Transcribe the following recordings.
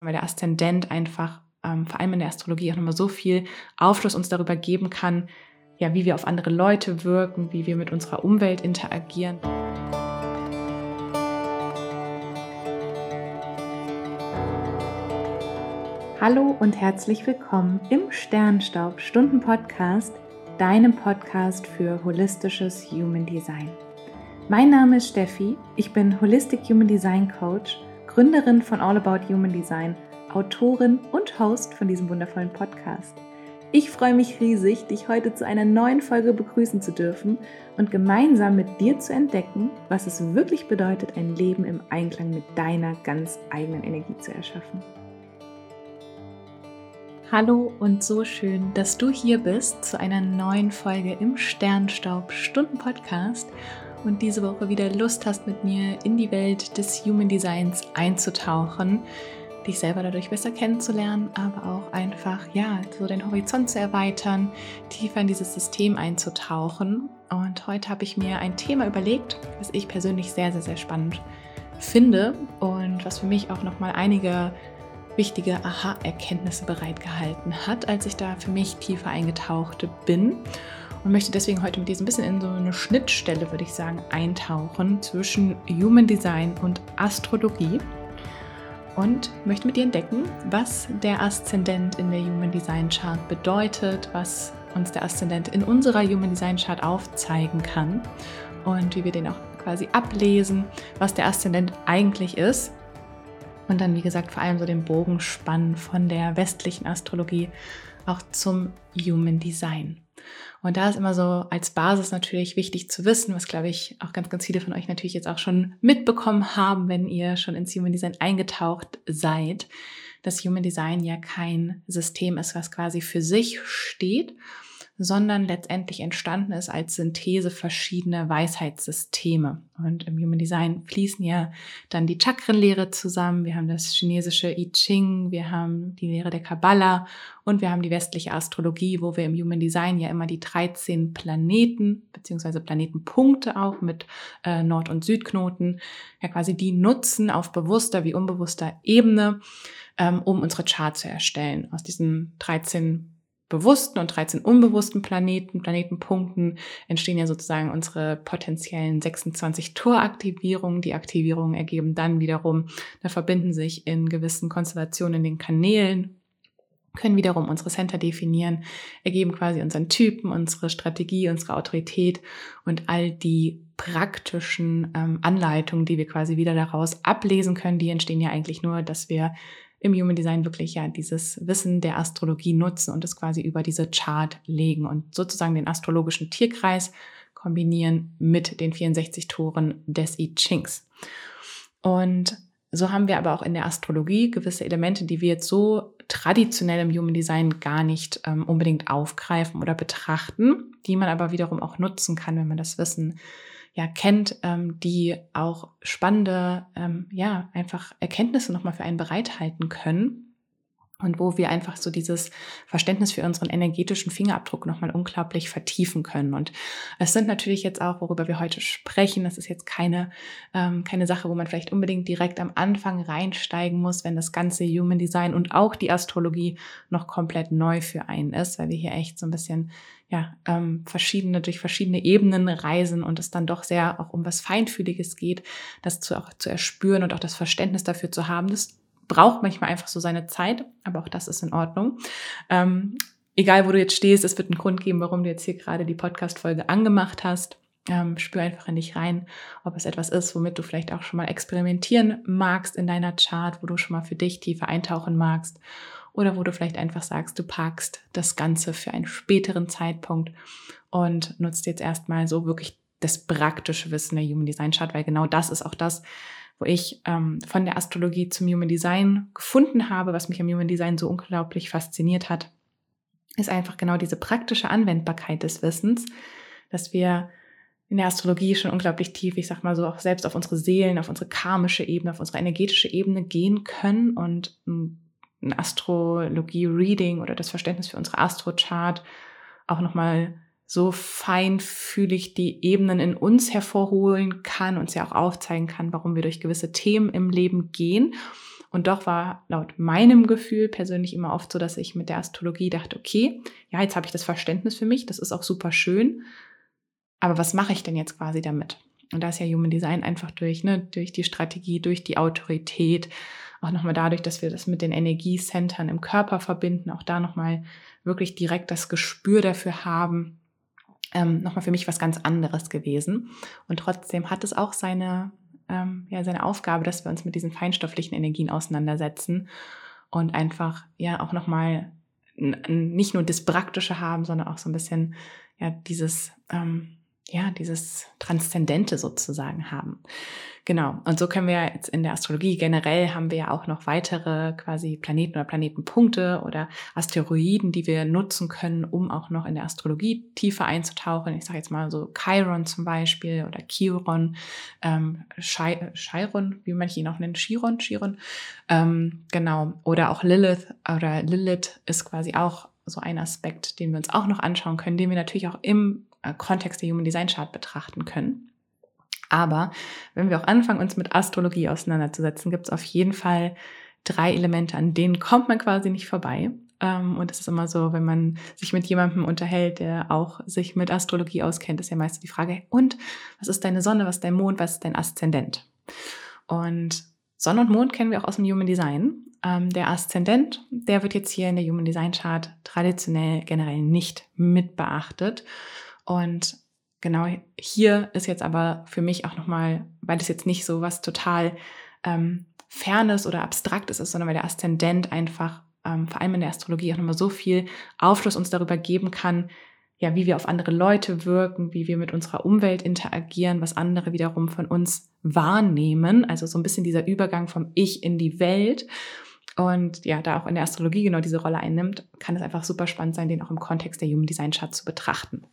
weil der Aszendent einfach ähm, vor allem in der Astrologie auch nochmal so viel Aufschluss uns darüber geben kann, ja, wie wir auf andere Leute wirken, wie wir mit unserer Umwelt interagieren. Hallo und herzlich willkommen im Sternstaub Stunden Podcast, deinem Podcast für holistisches Human Design. Mein Name ist Steffi, ich bin Holistic Human Design Coach Gründerin von All About Human Design, Autorin und Host von diesem wundervollen Podcast. Ich freue mich riesig, dich heute zu einer neuen Folge begrüßen zu dürfen und gemeinsam mit dir zu entdecken, was es wirklich bedeutet, ein Leben im Einklang mit deiner ganz eigenen Energie zu erschaffen. Hallo und so schön, dass du hier bist zu einer neuen Folge im Sternstaub Stunden Podcast und diese Woche wieder Lust hast, mit mir in die Welt des Human Designs einzutauchen, dich selber dadurch besser kennenzulernen, aber auch einfach, ja, so den Horizont zu erweitern, tiefer in dieses System einzutauchen. Und heute habe ich mir ein Thema überlegt, was ich persönlich sehr, sehr, sehr spannend finde und was für mich auch nochmal einige wichtige Aha-Erkenntnisse bereitgehalten hat, als ich da für mich tiefer eingetaucht bin und möchte deswegen heute mit dir ein bisschen in so eine Schnittstelle, würde ich sagen, eintauchen zwischen Human Design und Astrologie und möchte mit dir entdecken, was der Aszendent in der Human Design Chart bedeutet, was uns der Aszendent in unserer Human Design Chart aufzeigen kann und wie wir den auch quasi ablesen, was der Aszendent eigentlich ist. Und dann, wie gesagt, vor allem so den Bogen spannen von der westlichen Astrologie auch zum Human Design. Und da ist immer so als Basis natürlich wichtig zu wissen, was glaube ich auch ganz, ganz viele von euch natürlich jetzt auch schon mitbekommen haben, wenn ihr schon ins Human Design eingetaucht seid, dass Human Design ja kein System ist, was quasi für sich steht, sondern letztendlich entstanden ist als Synthese verschiedener Weisheitssysteme. Und im Human Design fließen ja dann die Chakrenlehre zusammen. Wir haben das chinesische I Ching, wir haben die Lehre der Kabbalah und wir haben die westliche Astrologie, wo wir im Human Design ja immer die 13 Planeten beziehungsweise Planetenpunkte auch mit äh, Nord- und Südknoten ja quasi die nutzen auf bewusster wie unbewusster Ebene, ähm, um unsere Chart zu erstellen. Aus diesen 13 bewussten und 13 unbewussten Planeten, Planetenpunkten entstehen ja sozusagen unsere potenziellen 26 Toraktivierungen. Die Aktivierungen ergeben dann wiederum, da verbinden sich in gewissen Konstellationen in den Kanälen können wiederum unsere Center definieren, ergeben quasi unseren Typen, unsere Strategie, unsere Autorität und all die praktischen ähm, Anleitungen, die wir quasi wieder daraus ablesen können, die entstehen ja eigentlich nur, dass wir im Human Design wirklich ja dieses Wissen der Astrologie nutzen und es quasi über diese Chart legen und sozusagen den astrologischen Tierkreis kombinieren mit den 64 Toren des I Chings. Und so haben wir aber auch in der Astrologie gewisse Elemente, die wir jetzt so traditionell im Human Design gar nicht ähm, unbedingt aufgreifen oder betrachten, die man aber wiederum auch nutzen kann, wenn man das Wissen ja kennt, ähm, die auch spannende, ähm, ja, einfach Erkenntnisse nochmal für einen bereithalten können und wo wir einfach so dieses Verständnis für unseren energetischen Fingerabdruck nochmal unglaublich vertiefen können. Und es sind natürlich jetzt auch, worüber wir heute sprechen, das ist jetzt keine, ähm, keine Sache, wo man vielleicht unbedingt direkt am Anfang reinsteigen muss, wenn das ganze Human Design und auch die Astrologie noch komplett neu für einen ist, weil wir hier echt so ein bisschen ja, ähm, verschiedene, durch verschiedene Ebenen reisen und es dann doch sehr auch um was Feinfühliges geht, das zu, auch zu erspüren und auch das Verständnis dafür zu haben. Das braucht manchmal einfach so seine Zeit, aber auch das ist in Ordnung. Ähm, egal, wo du jetzt stehst, es wird einen Grund geben, warum du jetzt hier gerade die Podcast-Folge angemacht hast. Ähm, spür einfach in dich rein, ob es etwas ist, womit du vielleicht auch schon mal experimentieren magst in deiner Chart, wo du schon mal für dich tiefer eintauchen magst oder wo du vielleicht einfach sagst, du parkst das Ganze für einen späteren Zeitpunkt und nutzt jetzt erstmal so wirklich das praktische Wissen der Human Design Chart, weil genau das ist auch das, wo ich ähm, von der Astrologie zum Human Design gefunden habe, was mich am Human Design so unglaublich fasziniert hat, ist einfach genau diese praktische Anwendbarkeit des Wissens, dass wir in der Astrologie schon unglaublich tief, ich sag mal so, auch selbst auf unsere Seelen, auf unsere karmische Ebene, auf unsere energetische Ebene gehen können und ein Astrologie-Reading oder das Verständnis für unsere Astrochart auch nochmal so feinfühlig die Ebenen in uns hervorholen kann, uns ja auch aufzeigen kann, warum wir durch gewisse Themen im Leben gehen Und doch war laut meinem Gefühl persönlich immer oft so, dass ich mit der Astrologie dachte, okay, ja, jetzt habe ich das Verständnis für mich, das ist auch super schön, aber was mache ich denn jetzt quasi damit? Und da ist ja Human Design einfach durch, ne, durch die Strategie, durch die Autorität, auch nochmal dadurch, dass wir das mit den Energiecentern im Körper verbinden, auch da nochmal wirklich direkt das Gespür dafür haben, ähm, nochmal für mich was ganz anderes gewesen. Und trotzdem hat es auch seine, ähm, ja, seine Aufgabe, dass wir uns mit diesen feinstofflichen Energien auseinandersetzen und einfach ja auch nochmal nicht nur das Praktische haben, sondern auch so ein bisschen ja dieses ähm, ja, dieses Transzendente sozusagen haben. Genau. Und so können wir jetzt in der Astrologie generell haben wir ja auch noch weitere quasi Planeten oder Planetenpunkte oder Asteroiden, die wir nutzen können, um auch noch in der Astrologie tiefer einzutauchen. Ich sage jetzt mal so Chiron zum Beispiel oder Chiron, ähm, Chiron, wie manche ihn auch nennen, Chiron, Chiron, ähm, genau. Oder auch Lilith oder Lilith ist quasi auch so ein Aspekt, den wir uns auch noch anschauen können, den wir natürlich auch im Kontext der Human Design Chart betrachten können. Aber wenn wir auch anfangen, uns mit Astrologie auseinanderzusetzen, gibt es auf jeden Fall drei Elemente, an denen kommt man quasi nicht vorbei. Ähm, und es ist immer so, wenn man sich mit jemandem unterhält, der auch sich mit Astrologie auskennt, ist ja meist die Frage, und was ist deine Sonne, was ist dein Mond, was ist dein Aszendent? Und Sonne und Mond kennen wir auch aus dem Human Design. Ähm, der Aszendent, der wird jetzt hier in der Human Design Chart traditionell generell nicht mit beachtet. Und genau hier ist jetzt aber für mich auch nochmal, weil das jetzt nicht so was total ähm, Fernes oder Abstraktes ist, sondern weil der Aszendent einfach ähm, vor allem in der Astrologie auch nochmal so viel Aufschluss uns darüber geben kann, ja, wie wir auf andere Leute wirken, wie wir mit unserer Umwelt interagieren, was andere wiederum von uns wahrnehmen. Also so ein bisschen dieser Übergang vom Ich in die Welt. Und ja, da auch in der Astrologie genau diese Rolle einnimmt, kann es einfach super spannend sein, den auch im Kontext der Human Design Chart zu betrachten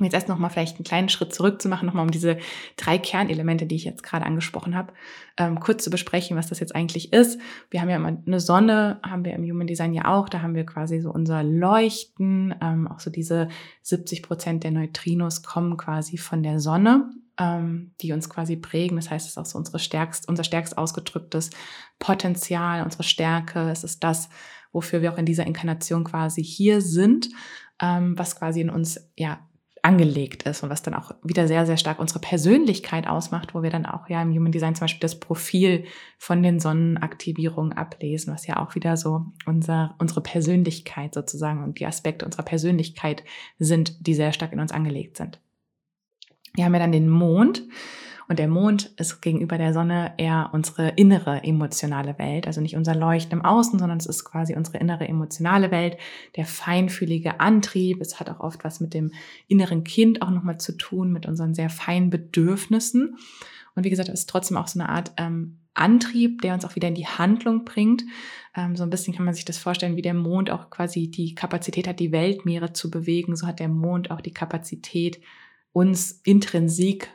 um jetzt erst nochmal vielleicht einen kleinen Schritt zurück zu machen, nochmal um diese drei Kernelemente, die ich jetzt gerade angesprochen habe, ähm, kurz zu besprechen, was das jetzt eigentlich ist. Wir haben ja immer eine Sonne, haben wir im Human Design ja auch, da haben wir quasi so unser Leuchten, ähm, auch so diese 70 Prozent der Neutrinos kommen quasi von der Sonne, ähm, die uns quasi prägen. Das heißt, es ist auch so unsere stärkst, unser stärkst ausgedrücktes Potenzial, unsere Stärke. Es ist das, wofür wir auch in dieser Inkarnation quasi hier sind, ähm, was quasi in uns ja angelegt ist und was dann auch wieder sehr, sehr stark unsere Persönlichkeit ausmacht, wo wir dann auch ja im Human Design zum Beispiel das Profil von den Sonnenaktivierungen ablesen, was ja auch wieder so unser, unsere Persönlichkeit sozusagen und die Aspekte unserer Persönlichkeit sind, die sehr stark in uns angelegt sind. Wir haben ja dann den Mond und der Mond ist gegenüber der Sonne eher unsere innere emotionale Welt, also nicht unser Leuchten im Außen, sondern es ist quasi unsere innere emotionale Welt, der feinfühlige Antrieb. Es hat auch oft was mit dem inneren Kind auch nochmal zu tun, mit unseren sehr feinen Bedürfnissen. Und wie gesagt, es ist trotzdem auch so eine Art ähm, Antrieb, der uns auch wieder in die Handlung bringt. Ähm, so ein bisschen kann man sich das vorstellen, wie der Mond auch quasi die Kapazität hat, die Weltmeere zu bewegen. So hat der Mond auch die Kapazität, uns intrinsik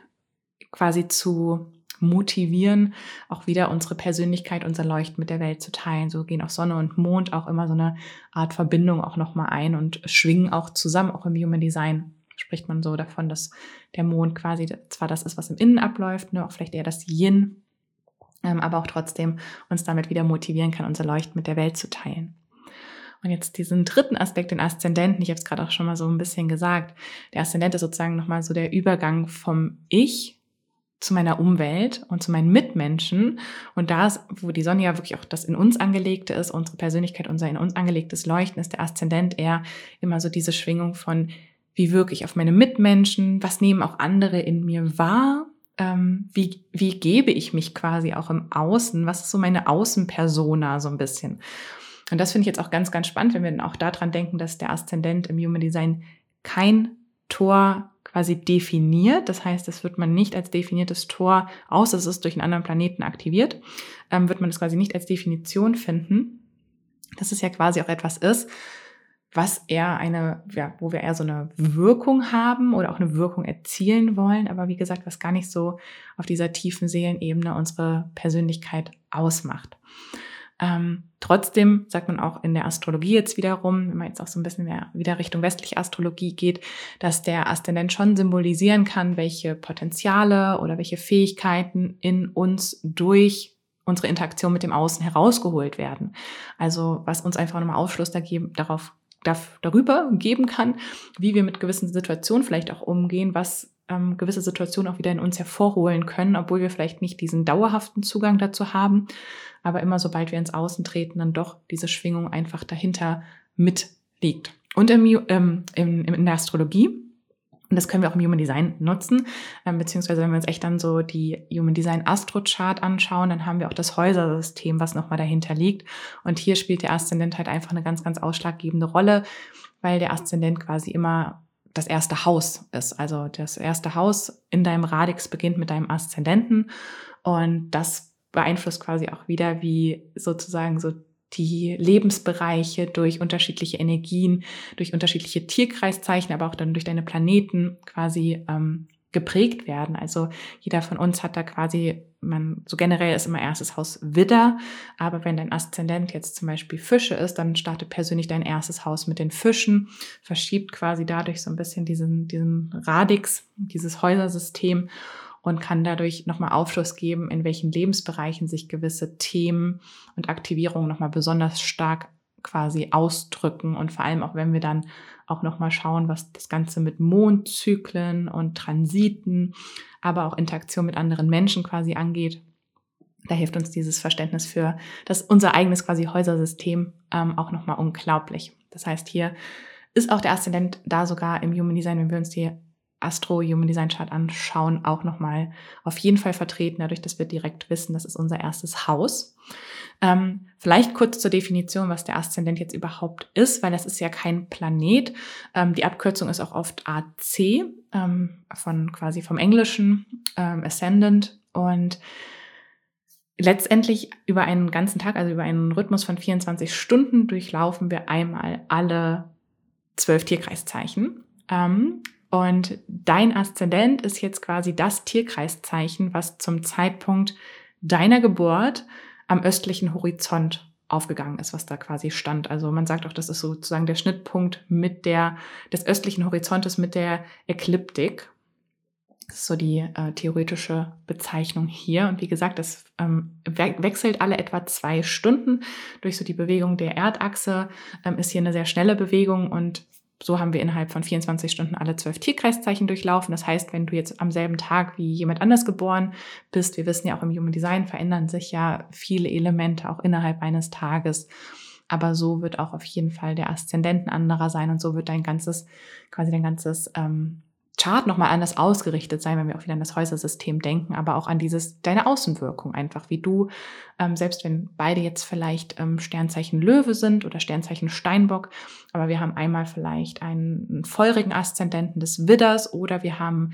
quasi zu motivieren, auch wieder unsere Persönlichkeit, unser Leuchten mit der Welt zu teilen. So gehen auch Sonne und Mond auch immer so eine Art Verbindung auch nochmal ein und schwingen auch zusammen. Auch im Human Design spricht man so davon, dass der Mond quasi zwar das ist, was im Innen abläuft, ne, auch vielleicht eher das Yin, ähm, aber auch trotzdem uns damit wieder motivieren kann, unser Leuchten mit der Welt zu teilen. Und jetzt diesen dritten Aspekt, den Aszendenten, ich habe es gerade auch schon mal so ein bisschen gesagt, der Aszendent ist sozusagen nochmal so der Übergang vom Ich zu meiner Umwelt und zu meinen Mitmenschen. Und da ist, wo die Sonne ja wirklich auch das in uns angelegte ist, unsere Persönlichkeit, unser in uns angelegtes Leuchten, ist der Aszendent eher immer so diese Schwingung von, wie wirke ich auf meine Mitmenschen, was nehmen auch andere in mir wahr, ähm, wie, wie gebe ich mich quasi auch im Außen, was ist so meine Außenpersona so ein bisschen. Und das finde ich jetzt auch ganz, ganz spannend, wenn wir dann auch daran denken, dass der Aszendent im Human Design kein Tor quasi definiert. Das heißt, das wird man nicht als definiertes Tor, außer es ist durch einen anderen Planeten aktiviert, ähm, wird man das quasi nicht als Definition finden. Dass es ja quasi auch etwas ist, was eher eine, ja, wo wir eher so eine Wirkung haben oder auch eine Wirkung erzielen wollen, aber wie gesagt, was gar nicht so auf dieser tiefen Seelenebene unsere Persönlichkeit ausmacht. Ähm, trotzdem sagt man auch in der Astrologie jetzt wiederum, wenn man jetzt auch so ein bisschen mehr wieder Richtung westliche Astrologie geht, dass der Aszendent schon symbolisieren kann, welche Potenziale oder welche Fähigkeiten in uns durch unsere Interaktion mit dem Außen herausgeholt werden. Also was uns einfach nochmal Aufschluss darauf darüber geben kann, wie wir mit gewissen Situationen vielleicht auch umgehen, was ähm, gewisse Situationen auch wieder in uns hervorholen können, obwohl wir vielleicht nicht diesen dauerhaften Zugang dazu haben. Aber immer sobald wir ins Außen treten, dann doch diese Schwingung einfach dahinter mitliegt. Und im, ähm, in, in der Astrologie und das können wir auch im Human Design nutzen, ähm, beziehungsweise wenn wir uns echt dann so die Human Design Astro Chart anschauen, dann haben wir auch das Häusersystem, was nochmal dahinter liegt. Und hier spielt der Aszendent halt einfach eine ganz, ganz ausschlaggebende Rolle, weil der Aszendent quasi immer das erste Haus ist. Also das erste Haus in deinem Radix beginnt mit deinem Aszendenten und das beeinflusst quasi auch wieder, wie sozusagen so die Lebensbereiche durch unterschiedliche Energien, durch unterschiedliche Tierkreiszeichen, aber auch dann durch deine Planeten quasi ähm, geprägt werden. Also jeder von uns hat da quasi, man, so generell ist immer erstes Haus Widder, aber wenn dein Aszendent jetzt zum Beispiel Fische ist, dann startet persönlich dein erstes Haus mit den Fischen, verschiebt quasi dadurch so ein bisschen diesen, diesen Radix, dieses Häusersystem und kann dadurch nochmal Aufschluss geben, in welchen Lebensbereichen sich gewisse Themen und Aktivierungen nochmal besonders stark quasi ausdrücken und vor allem auch wenn wir dann auch nochmal schauen, was das Ganze mit Mondzyklen und Transiten, aber auch Interaktion mit anderen Menschen quasi angeht. Da hilft uns dieses Verständnis für das unser eigenes quasi Häusersystem ähm, auch nochmal unglaublich. Das heißt, hier ist auch der Aszendent da sogar im Human Design, wenn wir uns die Astro Human Design Chart anschauen, auch nochmal auf jeden Fall vertreten, dadurch, dass wir direkt wissen, das ist unser erstes Haus. Ähm, vielleicht kurz zur Definition, was der Aszendent jetzt überhaupt ist, weil das ist ja kein Planet. Ähm, die Abkürzung ist auch oft AC, ähm, von quasi vom Englischen, ähm, Ascendant und letztendlich über einen ganzen Tag, also über einen Rhythmus von 24 Stunden, durchlaufen wir einmal alle zwölf Tierkreiszeichen. Ähm, und dein Aszendent ist jetzt quasi das Tierkreiszeichen, was zum Zeitpunkt deiner Geburt am östlichen Horizont aufgegangen ist, was da quasi stand. Also man sagt auch, das ist sozusagen der Schnittpunkt mit der, des östlichen Horizontes mit der Ekliptik. Das ist so die äh, theoretische Bezeichnung hier. Und wie gesagt, das ähm, we wechselt alle etwa zwei Stunden durch so die Bewegung der Erdachse. Ähm, ist hier eine sehr schnelle Bewegung und so haben wir innerhalb von 24 Stunden alle zwölf Tierkreiszeichen durchlaufen. Das heißt, wenn du jetzt am selben Tag wie jemand anders geboren bist, wir wissen ja auch im Human Design verändern sich ja viele Elemente auch innerhalb eines Tages. Aber so wird auch auf jeden Fall der Aszendenten anderer sein und so wird dein ganzes, quasi dein ganzes ähm, Chart nochmal anders ausgerichtet sein, wenn wir auch wieder an das Häusersystem denken, aber auch an dieses, deine Außenwirkung einfach, wie du, ähm, selbst wenn beide jetzt vielleicht ähm, Sternzeichen Löwe sind oder Sternzeichen Steinbock, aber wir haben einmal vielleicht einen feurigen Aszendenten des Widders oder wir haben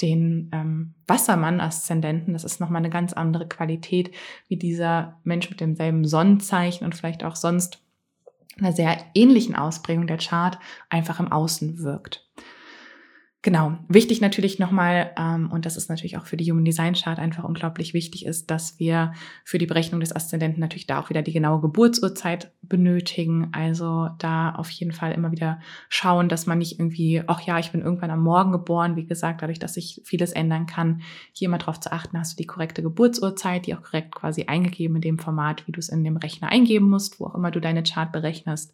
den ähm, Wassermann-Aszendenten, das ist nochmal eine ganz andere Qualität, wie dieser Mensch mit demselben Sonnenzeichen und vielleicht auch sonst einer sehr ähnlichen Ausprägung der Chart einfach im Außen wirkt. Genau, wichtig natürlich nochmal, ähm, und das ist natürlich auch für die Human Design Chart einfach unglaublich wichtig ist, dass wir für die Berechnung des Aszendenten natürlich da auch wieder die genaue Geburtsurzeit benötigen. Also da auf jeden Fall immer wieder schauen, dass man nicht irgendwie, ach ja, ich bin irgendwann am Morgen geboren, wie gesagt, dadurch, dass sich vieles ändern kann, hier immer darauf zu achten, hast du die korrekte Geburtsurzeit, die auch korrekt quasi eingegeben in dem Format, wie du es in dem Rechner eingeben musst, wo auch immer du deine Chart berechnest.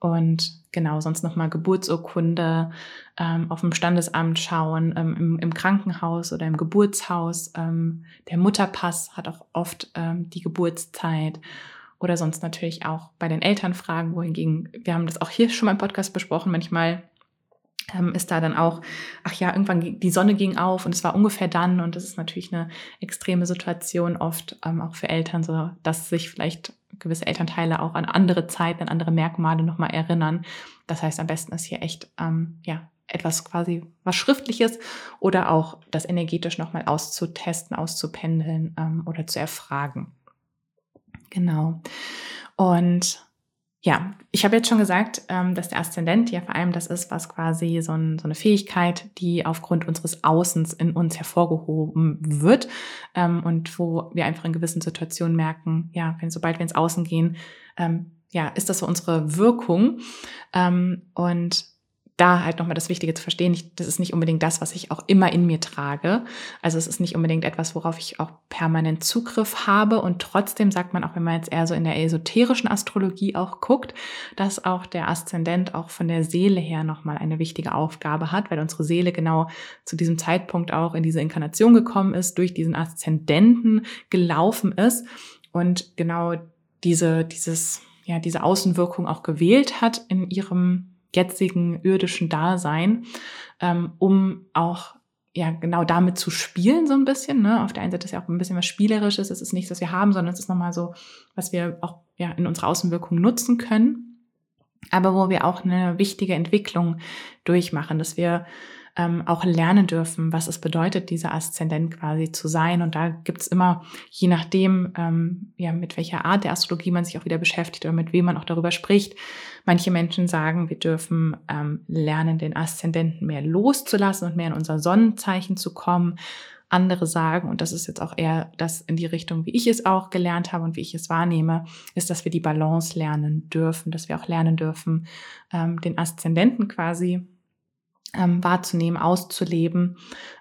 Und genau, sonst nochmal Geburtsurkunde ähm, auf dem Standesamt schauen, ähm, im, im, Krankenhaus oder im Geburtshaus. Ähm, der Mutterpass hat auch oft ähm, die Geburtszeit. Oder sonst natürlich auch bei den Eltern fragen, wohingegen, wir haben das auch hier schon mal im Podcast besprochen, manchmal ähm, ist da dann auch, ach ja, irgendwann die Sonne ging auf und es war ungefähr dann und das ist natürlich eine extreme Situation oft ähm, auch für Eltern, so dass sich vielleicht gewisse Elternteile auch an andere Zeiten, an andere Merkmale nochmal erinnern. Das heißt, am besten ist hier echt, ähm, ja, etwas quasi was Schriftliches oder auch das energetisch nochmal auszutesten, auszupendeln ähm, oder zu erfragen. Genau. Und ja, ich habe jetzt schon gesagt, ähm, dass der Aszendent ja vor allem das ist, was quasi so, ein, so, eine Fähigkeit, die aufgrund unseres Außens in uns hervorgehoben wird ähm, und wo wir einfach in gewissen Situationen merken, ja, wenn sobald wir ins Außen gehen, ähm, ja, ist das so unsere Wirkung. Und da halt nochmal das Wichtige zu verstehen, das ist nicht unbedingt das, was ich auch immer in mir trage. Also es ist nicht unbedingt etwas, worauf ich auch permanent Zugriff habe. Und trotzdem sagt man auch, wenn man jetzt eher so in der esoterischen Astrologie auch guckt, dass auch der Aszendent auch von der Seele her nochmal eine wichtige Aufgabe hat, weil unsere Seele genau zu diesem Zeitpunkt auch in diese Inkarnation gekommen ist, durch diesen Aszendenten gelaufen ist und genau diese, dieses, ja, diese Außenwirkung auch gewählt hat in ihrem jetzigen irdischen Dasein, ähm, um auch ja genau damit zu spielen so ein bisschen. Ne? Auf der einen Seite ist ja auch ein bisschen was Spielerisches, es ist nichts, was wir haben, sondern es ist nochmal so, was wir auch ja in unserer Außenwirkung nutzen können, aber wo wir auch eine wichtige Entwicklung durchmachen, dass wir ähm, auch lernen dürfen, was es bedeutet, dieser Aszendent quasi zu sein. Und da gibt es immer, je nachdem, ähm, ja, mit welcher Art der Astrologie man sich auch wieder beschäftigt oder mit wem man auch darüber spricht. Manche Menschen sagen, wir dürfen ähm, lernen, den Aszendenten mehr loszulassen und mehr in unser Sonnenzeichen zu kommen. Andere sagen, und das ist jetzt auch eher das in die Richtung, wie ich es auch gelernt habe und wie ich es wahrnehme, ist, dass wir die Balance lernen dürfen, dass wir auch lernen dürfen, ähm, den Aszendenten quasi ähm, wahrzunehmen, auszuleben.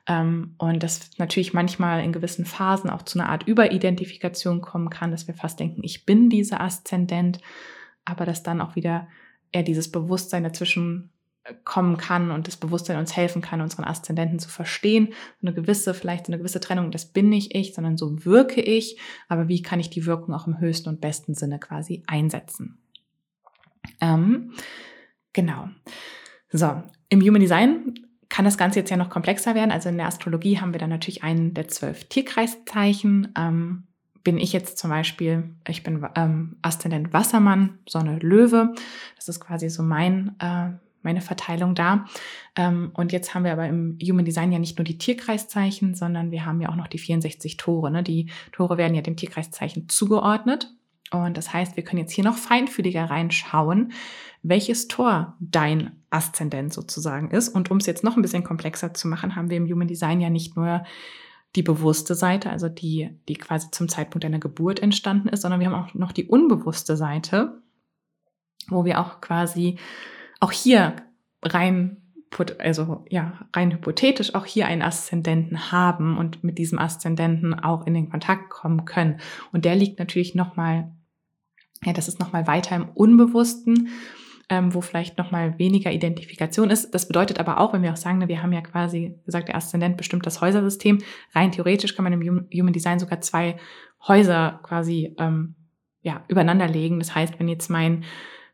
Ähm, und das natürlich manchmal in gewissen Phasen auch zu einer Art Überidentifikation kommen kann, dass wir fast denken, ich bin dieser Aszendent, aber dass dann auch wieder eher dieses Bewusstsein dazwischen äh, kommen kann und das Bewusstsein uns helfen kann, unseren Aszendenten zu verstehen. Eine gewisse, vielleicht so eine gewisse Trennung, das bin nicht ich, sondern so wirke ich. Aber wie kann ich die Wirkung auch im höchsten und besten Sinne quasi einsetzen? Ähm, genau. So, im Human Design kann das Ganze jetzt ja noch komplexer werden. Also in der Astrologie haben wir dann natürlich einen der zwölf Tierkreiszeichen. Ähm, bin ich jetzt zum Beispiel, ich bin ähm, Aszendent Wassermann, Sonne Löwe. Das ist quasi so mein, äh, meine Verteilung da. Ähm, und jetzt haben wir aber im Human Design ja nicht nur die Tierkreiszeichen, sondern wir haben ja auch noch die 64 Tore. Ne? Die Tore werden ja dem Tierkreiszeichen zugeordnet. Und das heißt, wir können jetzt hier noch feinfühliger reinschauen, welches Tor dein Aszendent sozusagen ist. Und um es jetzt noch ein bisschen komplexer zu machen, haben wir im Human Design ja nicht nur die bewusste Seite, also die, die quasi zum Zeitpunkt deiner Geburt entstanden ist, sondern wir haben auch noch die unbewusste Seite, wo wir auch quasi auch hier rein also ja, rein hypothetisch auch hier einen Aszendenten haben und mit diesem Aszendenten auch in den Kontakt kommen können. Und der liegt natürlich nochmal, ja, das ist nochmal weiter im Unbewussten ähm, wo vielleicht nochmal weniger Identifikation ist. Das bedeutet aber auch, wenn wir auch sagen, ne, wir haben ja quasi gesagt, der Aszendent bestimmt das Häusersystem. Rein theoretisch kann man im Human Design sogar zwei Häuser quasi ähm, ja, übereinander legen. Das heißt, wenn jetzt mein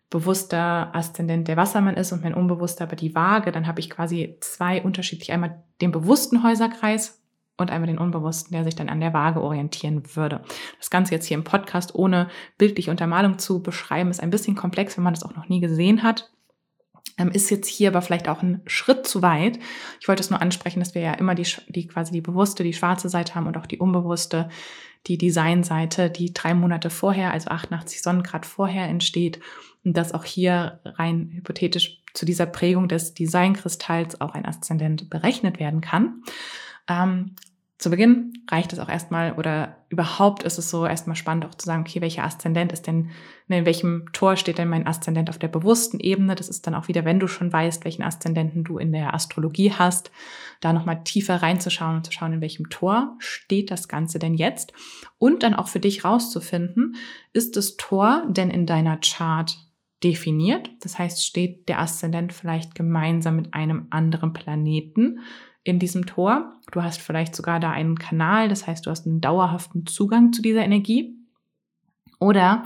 bewusster Aszendent der Wassermann ist und mein unbewusster aber die Waage, dann habe ich quasi zwei unterschiedlich einmal den bewussten Häuserkreis und einmal den Unbewussten, der sich dann an der Waage orientieren würde. Das Ganze jetzt hier im Podcast ohne bildliche Untermalung zu beschreiben, ist ein bisschen komplex, wenn man das auch noch nie gesehen hat. Ähm, ist jetzt hier aber vielleicht auch ein Schritt zu weit. Ich wollte es nur ansprechen, dass wir ja immer die, die quasi die bewusste, die schwarze Seite haben und auch die unbewusste, die Designseite, die drei Monate vorher, also 88 Sonnengrad vorher entsteht und dass auch hier rein hypothetisch zu dieser Prägung des Designkristalls auch ein Aszendent berechnet werden kann. Ähm, zu Beginn reicht es auch erstmal oder überhaupt ist es so erstmal spannend auch zu sagen, okay, welcher Aszendent ist denn, ne, in welchem Tor steht denn mein Aszendent auf der bewussten Ebene? Das ist dann auch wieder, wenn du schon weißt, welchen Aszendenten du in der Astrologie hast, da nochmal tiefer reinzuschauen und zu schauen, in welchem Tor steht das Ganze denn jetzt? Und dann auch für dich rauszufinden, ist das Tor denn in deiner Chart definiert? Das heißt, steht der Aszendent vielleicht gemeinsam mit einem anderen Planeten? In diesem Tor. Du hast vielleicht sogar da einen Kanal, das heißt, du hast einen dauerhaften Zugang zu dieser Energie. Oder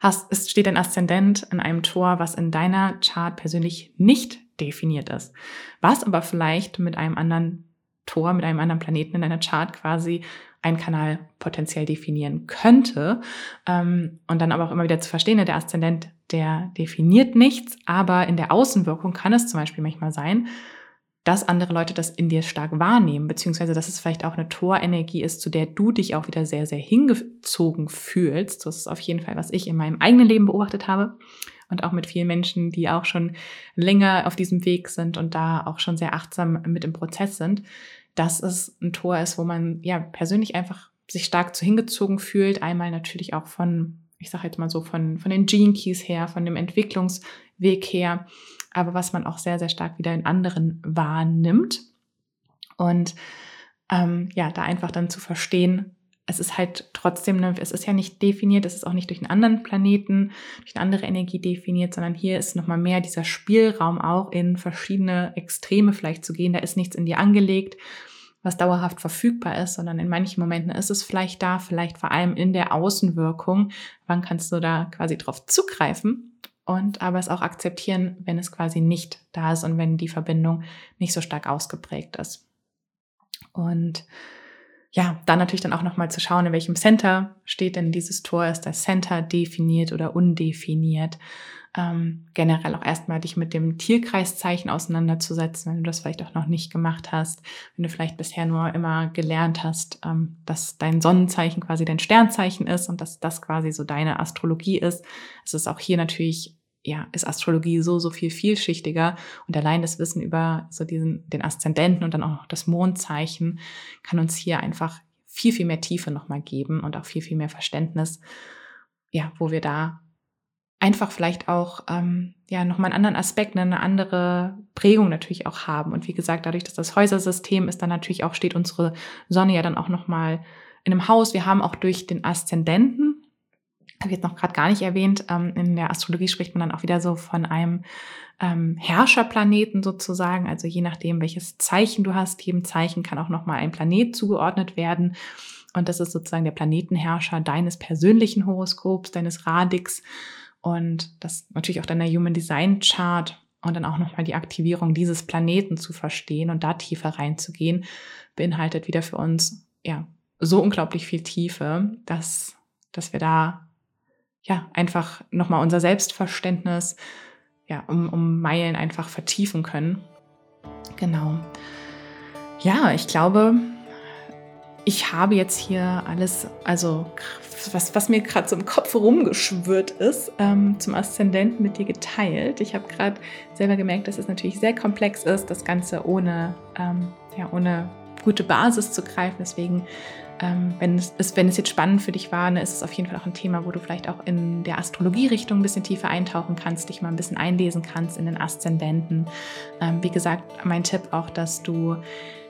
hast, es steht ein Aszendent in einem Tor, was in deiner Chart persönlich nicht definiert ist. Was aber vielleicht mit einem anderen Tor, mit einem anderen Planeten in deiner Chart quasi einen Kanal potenziell definieren könnte. Ähm, und dann aber auch immer wieder zu verstehen, der Aszendent, der definiert nichts, aber in der Außenwirkung kann es zum Beispiel manchmal sein, dass andere Leute das in dir stark wahrnehmen, beziehungsweise dass es vielleicht auch eine Torenergie ist, zu der du dich auch wieder sehr, sehr hingezogen fühlst. Das ist auf jeden Fall, was ich in meinem eigenen Leben beobachtet habe und auch mit vielen Menschen, die auch schon länger auf diesem Weg sind und da auch schon sehr achtsam mit im Prozess sind, dass es ein Tor ist, wo man ja persönlich einfach sich stark zu hingezogen fühlt. Einmal natürlich auch von ich sage jetzt mal so, von, von den Gene Keys her, von dem Entwicklungsweg her, aber was man auch sehr, sehr stark wieder in anderen wahrnimmt. Und ähm, ja, da einfach dann zu verstehen, es ist halt trotzdem, ne, es ist ja nicht definiert, es ist auch nicht durch einen anderen Planeten, durch eine andere Energie definiert, sondern hier ist nochmal mehr dieser Spielraum auch in verschiedene Extreme vielleicht zu gehen. Da ist nichts in dir angelegt, was dauerhaft verfügbar ist, sondern in manchen Momenten ist es vielleicht da, vielleicht vor allem in der Außenwirkung. Wann kannst du da quasi drauf zugreifen? Und aber es auch akzeptieren, wenn es quasi nicht da ist und wenn die Verbindung nicht so stark ausgeprägt ist. Und ja, dann natürlich dann auch nochmal zu schauen, in welchem Center steht denn dieses Tor, ist das Center definiert oder undefiniert. Ähm, generell auch erstmal dich mit dem Tierkreiszeichen auseinanderzusetzen, wenn du das vielleicht auch noch nicht gemacht hast, wenn du vielleicht bisher nur immer gelernt hast, ähm, dass dein Sonnenzeichen quasi dein Sternzeichen ist und dass das quasi so deine Astrologie ist. Es ist auch hier natürlich ja, ist Astrologie so, so viel vielschichtiger und allein das Wissen über so diesen, den Aszendenten und dann auch noch das Mondzeichen kann uns hier einfach viel, viel mehr Tiefe nochmal geben und auch viel, viel mehr Verständnis, ja, wo wir da einfach vielleicht auch, ähm, ja, nochmal einen anderen Aspekt, eine andere Prägung natürlich auch haben. Und wie gesagt, dadurch, dass das Häusersystem ist, dann natürlich auch steht unsere Sonne ja dann auch nochmal in einem Haus. Wir haben auch durch den Aszendenten, habe ich jetzt noch gerade gar nicht erwähnt, ähm, in der Astrologie spricht man dann auch wieder so von einem ähm, Herrscherplaneten sozusagen. Also je nachdem, welches Zeichen du hast, jedem Zeichen kann auch nochmal ein Planet zugeordnet werden. Und das ist sozusagen der Planetenherrscher deines persönlichen Horoskops, deines Radix und das natürlich auch deiner Human Design Chart und dann auch nochmal die Aktivierung dieses Planeten zu verstehen und da tiefer reinzugehen, beinhaltet wieder für uns ja so unglaublich viel Tiefe, dass, dass wir da ja, einfach nochmal unser Selbstverständnis ja, um, um Meilen einfach vertiefen können. Genau. Ja, ich glaube, ich habe jetzt hier alles, also was, was mir gerade so im Kopf rumgeschwirrt ist, ähm, zum Aszendenten mit dir geteilt. Ich habe gerade selber gemerkt, dass es natürlich sehr komplex ist, das Ganze ohne, ähm, ja, ohne gute Basis zu greifen. Deswegen ähm, wenn, es, ist, wenn es jetzt spannend für dich war, ne, ist es auf jeden Fall auch ein Thema, wo du vielleicht auch in der Astrologie-Richtung ein bisschen tiefer eintauchen kannst, dich mal ein bisschen einlesen kannst in den Aszendenten. Ähm, wie gesagt, mein Tipp auch, dass du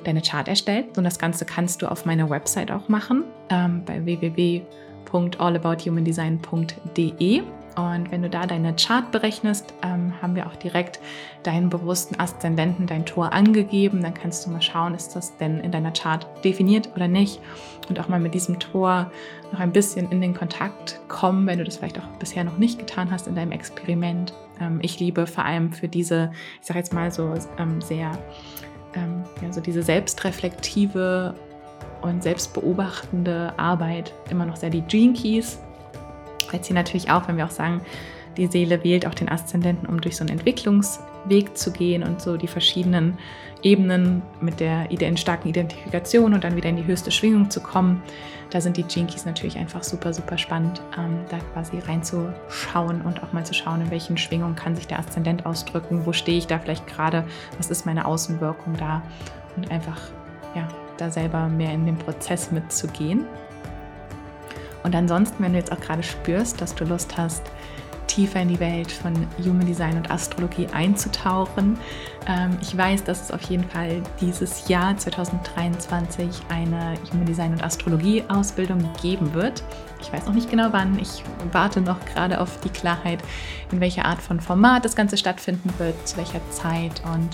deine Chart erstellst und das Ganze kannst du auf meiner Website auch machen, ähm, bei www.allabouthumandesign.de. Und wenn du da deine Chart berechnest, ähm, haben wir auch direkt deinen bewussten Aszendenten, dein Tor angegeben. Dann kannst du mal schauen, ist das denn in deiner Chart definiert oder nicht. Und auch mal mit diesem Tor noch ein bisschen in den Kontakt kommen, wenn du das vielleicht auch bisher noch nicht getan hast in deinem Experiment. Ähm, ich liebe vor allem für diese, ich sage jetzt mal so ähm, sehr, ähm, ja, so diese selbstreflektive und selbstbeobachtende Arbeit immer noch sehr die Gene Keys jetzt hier natürlich auch, wenn wir auch sagen, die Seele wählt auch den Aszendenten, um durch so einen Entwicklungsweg zu gehen und so die verschiedenen Ebenen mit der starken Identifikation und dann wieder in die höchste Schwingung zu kommen. Da sind die Jinkies natürlich einfach super, super spannend, ähm, da quasi reinzuschauen und auch mal zu schauen, in welchen Schwingungen kann sich der Aszendent ausdrücken, wo stehe ich da vielleicht gerade, was ist meine Außenwirkung da und einfach ja, da selber mehr in den Prozess mitzugehen. Und ansonsten, wenn du jetzt auch gerade spürst, dass du Lust hast, tiefer in die Welt von Human Design und Astrologie einzutauchen. Ähm, ich weiß, dass es auf jeden Fall dieses Jahr 2023 eine Human Design und Astrologie Ausbildung geben wird. Ich weiß noch nicht genau wann. Ich warte noch gerade auf die Klarheit, in welcher Art von Format das Ganze stattfinden wird, zu welcher Zeit und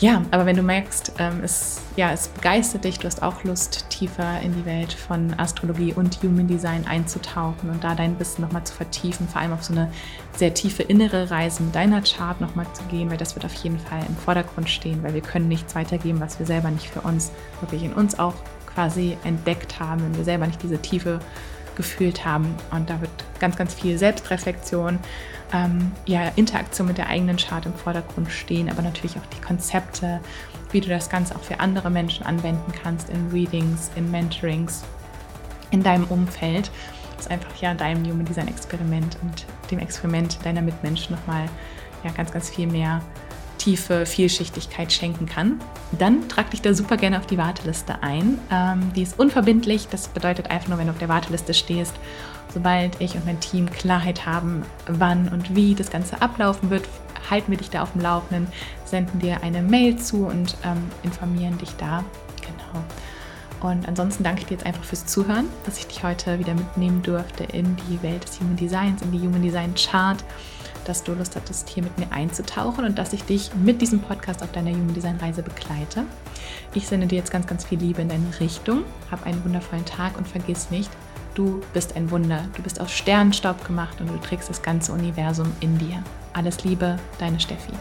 ja, aber wenn du merkst, ähm, es, ja, es begeistert dich, du hast auch Lust, tiefer in die Welt von Astrologie und Human Design einzutauchen und da dein Wissen nochmal zu vertiefen, vor allem auf so eine sehr tiefe innere Reise mit deiner Chart nochmal zu gehen, weil das wird auf jeden Fall im Vordergrund stehen, weil wir können nichts weitergeben, was wir selber nicht für uns, wirklich in uns auch quasi entdeckt haben, wenn wir selber nicht diese Tiefe gefühlt haben. Und da wird ganz, ganz viel Selbstreflexion ähm, ja, Interaktion mit der eigenen Chart im Vordergrund stehen, aber natürlich auch die Konzepte, wie du das Ganze auch für andere Menschen anwenden kannst in Readings, in Mentorings, in deinem Umfeld. Das ist einfach ja deinem Human Design Experiment und dem Experiment deiner Mitmenschen nochmal ja, ganz, ganz viel mehr tiefe Vielschichtigkeit schenken kann, dann trag dich da super gerne auf die Warteliste ein. Ähm, die ist unverbindlich, das bedeutet einfach nur, wenn du auf der Warteliste stehst Sobald ich und mein Team Klarheit haben, wann und wie das Ganze ablaufen wird, halten wir dich da auf dem Laufenden, senden dir eine Mail zu und ähm, informieren dich da. Genau. Und ansonsten danke ich dir jetzt einfach fürs Zuhören, dass ich dich heute wieder mitnehmen durfte in die Welt des Human Designs, in die Human Design Chart, dass du Lust hattest, hier mit mir einzutauchen und dass ich dich mit diesem Podcast auf deiner Human Design Reise begleite. Ich sende dir jetzt ganz, ganz viel Liebe in deine Richtung. Hab einen wundervollen Tag und vergiss nicht, du bist ein Wunder. Du bist aus Sternenstaub gemacht und du trägst das ganze Universum in dir. Alles Liebe, deine Steffi.